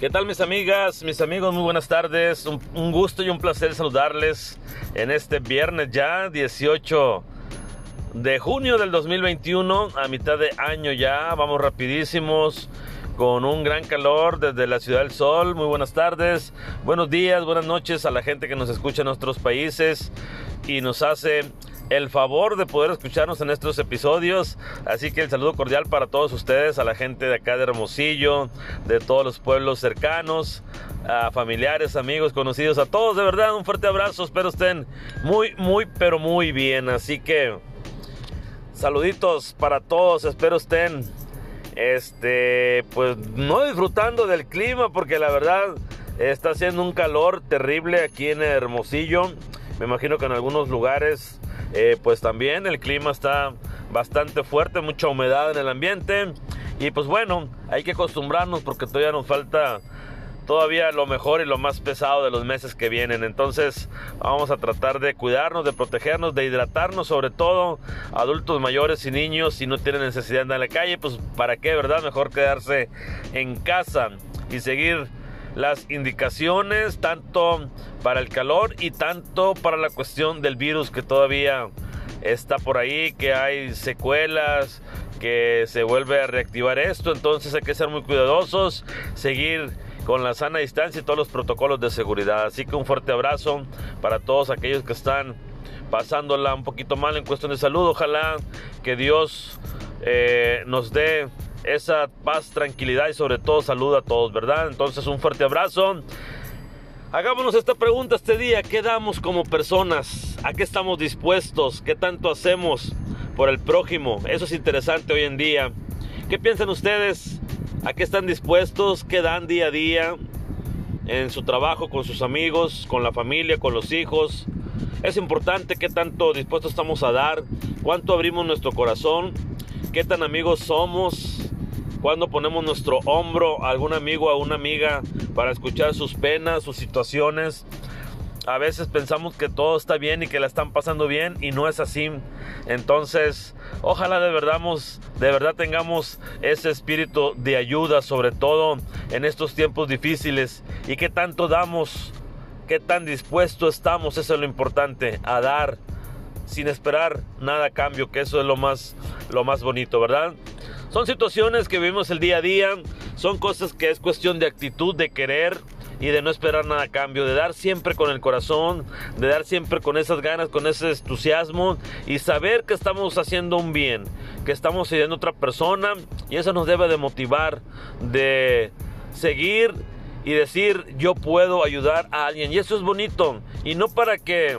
¿Qué tal mis amigas, mis amigos? Muy buenas tardes. Un, gusto y un placer saludarles en este viernes ya, 18 de junio del 2021, a mitad de año ya. Vamos rapidísimos con un gran calor desde la Ciudad del Sol. Muy buenas tardes, buenos días, buenas noches a la gente que nos escucha en nuestros países y nos hace el favor de poder escucharnos en estos episodios. Así que el saludo cordial para todos ustedes, a la gente de acá de Hermosillo, de todos los pueblos cercanos, a familiares, amigos, conocidos, a todos, de verdad, un fuerte abrazo. Espero estén muy, muy, pero muy bien. Así que saluditos para todos, espero estén este, pues no disfrutando del clima porque la verdad está haciendo un calor terrible aquí en Hermosillo. Me imagino que en algunos lugares eh, pues también el clima está bastante fuerte, mucha humedad en el ambiente. Y pues bueno, hay que acostumbrarnos porque todavía nos falta todavía lo mejor y lo más pesado de los meses que vienen. Entonces vamos a tratar de cuidarnos, de protegernos, de hidratarnos, sobre todo adultos mayores y niños, si no tienen necesidad de andar en la calle, pues para qué, ¿verdad? Mejor quedarse en casa y seguir las indicaciones tanto para el calor y tanto para la cuestión del virus que todavía está por ahí, que hay secuelas, que se vuelve a reactivar esto, entonces hay que ser muy cuidadosos, seguir con la sana distancia y todos los protocolos de seguridad. Así que un fuerte abrazo para todos aquellos que están pasándola un poquito mal en cuestión de salud. Ojalá que Dios eh, nos dé esa paz, tranquilidad y sobre todo salud a todos, ¿verdad? Entonces un fuerte abrazo. Hagámonos esta pregunta este día, ¿qué damos como personas? ¿A qué estamos dispuestos? ¿Qué tanto hacemos por el prójimo? Eso es interesante hoy en día. ¿Qué piensan ustedes? ¿A qué están dispuestos? ¿Qué dan día a día? En su trabajo, con sus amigos, con la familia, con los hijos. Es importante qué tanto dispuestos estamos a dar, cuánto abrimos nuestro corazón, qué tan amigos somos, cuando ponemos nuestro hombro a algún amigo, a una amiga para escuchar sus penas, sus situaciones. A veces pensamos que todo está bien y que la están pasando bien y no es así. Entonces, ojalá de verdad, de verdad tengamos ese espíritu de ayuda, sobre todo en estos tiempos difíciles. Y que tanto damos, qué tan dispuestos estamos, eso es lo importante, a dar sin esperar nada a cambio, que eso es lo más, lo más bonito, ¿verdad? Son situaciones que vivimos el día a día, son cosas que es cuestión de actitud, de querer y de no esperar nada a cambio, de dar siempre con el corazón, de dar siempre con esas ganas, con ese entusiasmo y saber que estamos haciendo un bien, que estamos ayudando a otra persona y eso nos debe de motivar, de seguir y decir yo puedo ayudar a alguien y eso es bonito. Y no para que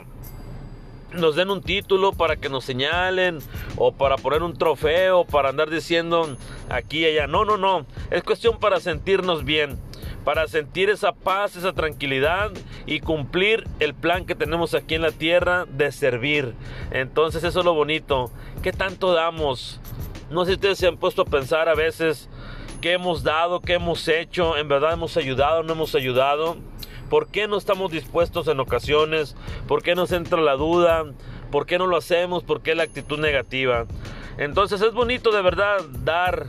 nos den un título para que nos señalen o para poner un trofeo, para andar diciendo aquí y allá. No, no, no. Es cuestión para sentirnos bien, para sentir esa paz, esa tranquilidad y cumplir el plan que tenemos aquí en la tierra de servir. Entonces eso es lo bonito. ¿Qué tanto damos? No sé si ustedes se han puesto a pensar a veces qué hemos dado, qué hemos hecho, en verdad hemos ayudado, no hemos ayudado. ¿Por qué no estamos dispuestos en ocasiones? ¿Por qué nos entra la duda? ¿Por qué no lo hacemos? ¿Por qué la actitud negativa? Entonces es bonito de verdad dar.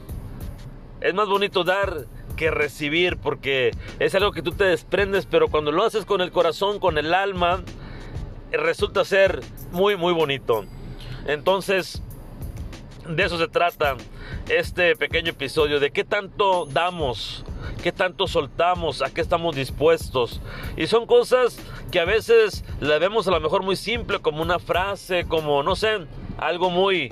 Es más bonito dar que recibir porque es algo que tú te desprendes, pero cuando lo haces con el corazón, con el alma, resulta ser muy, muy bonito. Entonces, de eso se trata este pequeño episodio, de qué tanto damos qué tanto soltamos, a qué estamos dispuestos. Y son cosas que a veces la vemos a lo mejor muy simple, como una frase, como, no sé, algo muy,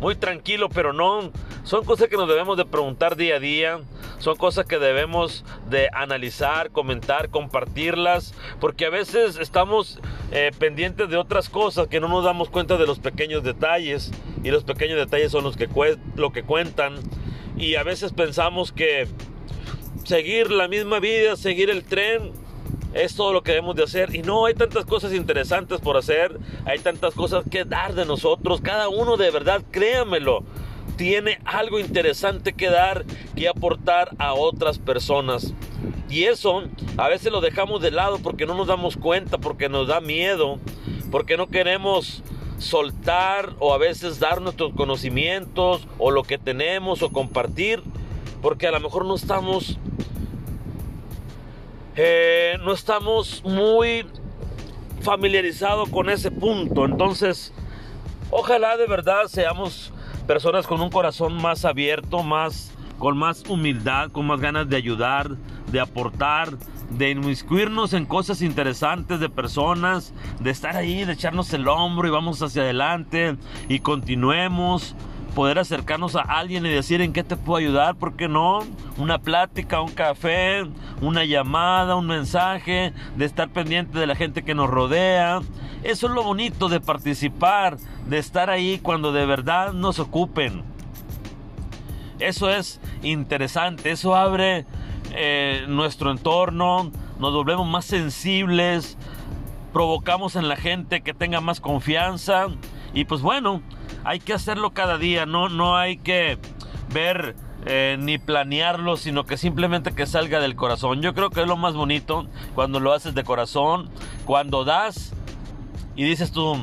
muy tranquilo, pero no. Son cosas que nos debemos de preguntar día a día. Son cosas que debemos de analizar, comentar, compartirlas. Porque a veces estamos eh, pendientes de otras cosas que no nos damos cuenta de los pequeños detalles. Y los pequeños detalles son los que, lo que cuentan. Y a veces pensamos que seguir la misma vida, seguir el tren, es todo lo que debemos de hacer. Y no, hay tantas cosas interesantes por hacer, hay tantas cosas que dar de nosotros. Cada uno de verdad, créamelo, tiene algo interesante que dar, que aportar a otras personas. Y eso a veces lo dejamos de lado porque no nos damos cuenta, porque nos da miedo, porque no queremos soltar o a veces dar nuestros conocimientos o lo que tenemos o compartir, porque a lo mejor no estamos eh, no estamos muy familiarizados con ese punto. Entonces, ojalá de verdad seamos personas con un corazón más abierto, más con más humildad, con más ganas de ayudar, de aportar, de inmiscuirnos en cosas interesantes de personas, de estar ahí, de echarnos el hombro y vamos hacia adelante y continuemos. Poder acercarnos a alguien y decir en qué te puedo ayudar, ¿por qué no? Una plática, un café, una llamada, un mensaje, de estar pendiente de la gente que nos rodea. Eso es lo bonito de participar, de estar ahí cuando de verdad nos ocupen. Eso es interesante, eso abre eh, nuestro entorno, nos volvemos más sensibles, provocamos en la gente que tenga más confianza. Y pues bueno, hay que hacerlo cada día, no, no hay que ver eh, ni planearlo, sino que simplemente que salga del corazón. Yo creo que es lo más bonito cuando lo haces de corazón, cuando das y dices tú,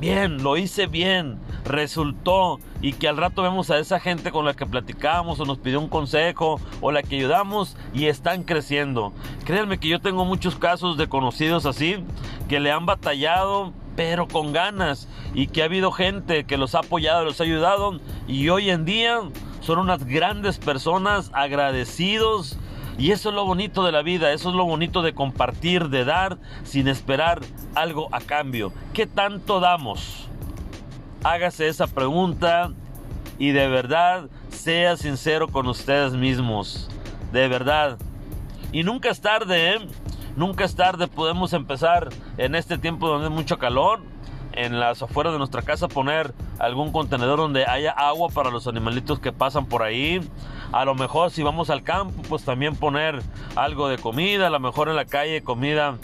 bien, lo hice bien, resultó y que al rato vemos a esa gente con la que platicamos o nos pidió un consejo o la que ayudamos y están creciendo. Créanme que yo tengo muchos casos de conocidos así que le han batallado pero con ganas y que ha habido gente que los ha apoyado, los ha ayudado y hoy en día son unas grandes personas agradecidos y eso es lo bonito de la vida, eso es lo bonito de compartir, de dar sin esperar algo a cambio. ¿Qué tanto damos? Hágase esa pregunta y de verdad sea sincero con ustedes mismos. De verdad. Y nunca es tarde, ¿eh? Nunca es tarde, podemos empezar en este tiempo donde hay mucho calor, en las afueras de nuestra casa poner algún contenedor donde haya agua para los animalitos que pasan por ahí. A lo mejor si vamos al campo, pues también poner algo de comida, a lo mejor en la calle comida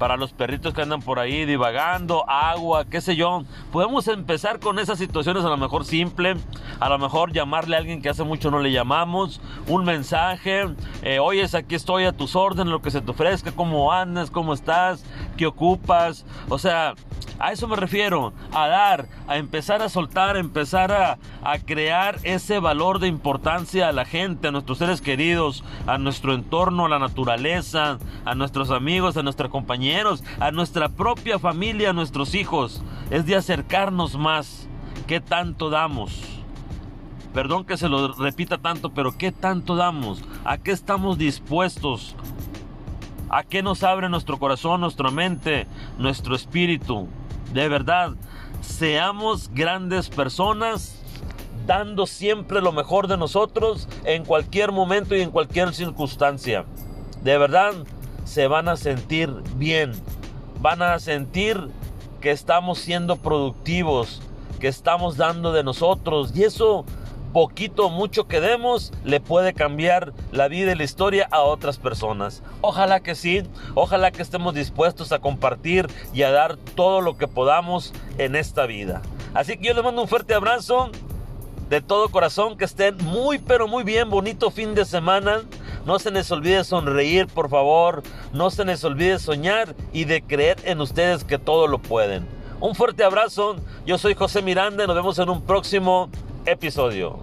para los perritos que andan por ahí divagando, agua, qué sé yo. Podemos empezar con esas situaciones a lo mejor simple, a lo mejor llamarle a alguien que hace mucho no le llamamos, un mensaje, eh, oyes, aquí estoy a tus órdenes, lo que se te ofrezca, cómo andas, cómo estás, qué ocupas, o sea, a eso me refiero, a dar, a empezar a soltar, a empezar a, a, crear ese valor de importancia a la gente, a nuestros seres queridos, a nuestro entorno, a la naturaleza, a nuestros amigos, a nuestros compañeros, a nuestra propia familia, a nuestros hijos. Es de acercarnos más. ¿Qué tanto damos? Perdón que se lo repita tanto, pero ¿qué tanto damos? ¿A qué estamos dispuestos? ¿A qué nos abre nuestro corazón, nuestra mente, nuestro espíritu? De verdad, seamos grandes personas dando siempre lo mejor de nosotros en cualquier momento y en cualquier circunstancia. De verdad, se van a sentir bien. Van a sentir que estamos siendo productivos, que estamos dando de nosotros. Y eso poquito mucho que demos le puede cambiar la vida y la historia a otras personas. Ojalá que sí, ojalá que estemos dispuestos a compartir y a dar todo lo que podamos en esta vida. Así que yo les mando un fuerte abrazo de todo corazón, que estén muy pero muy bien, bonito fin de semana. No se les olvide sonreír, por favor. No se les olvide soñar y de creer en ustedes que todo lo pueden. Un fuerte abrazo. Yo soy José Miranda nos vemos en un próximo episodio.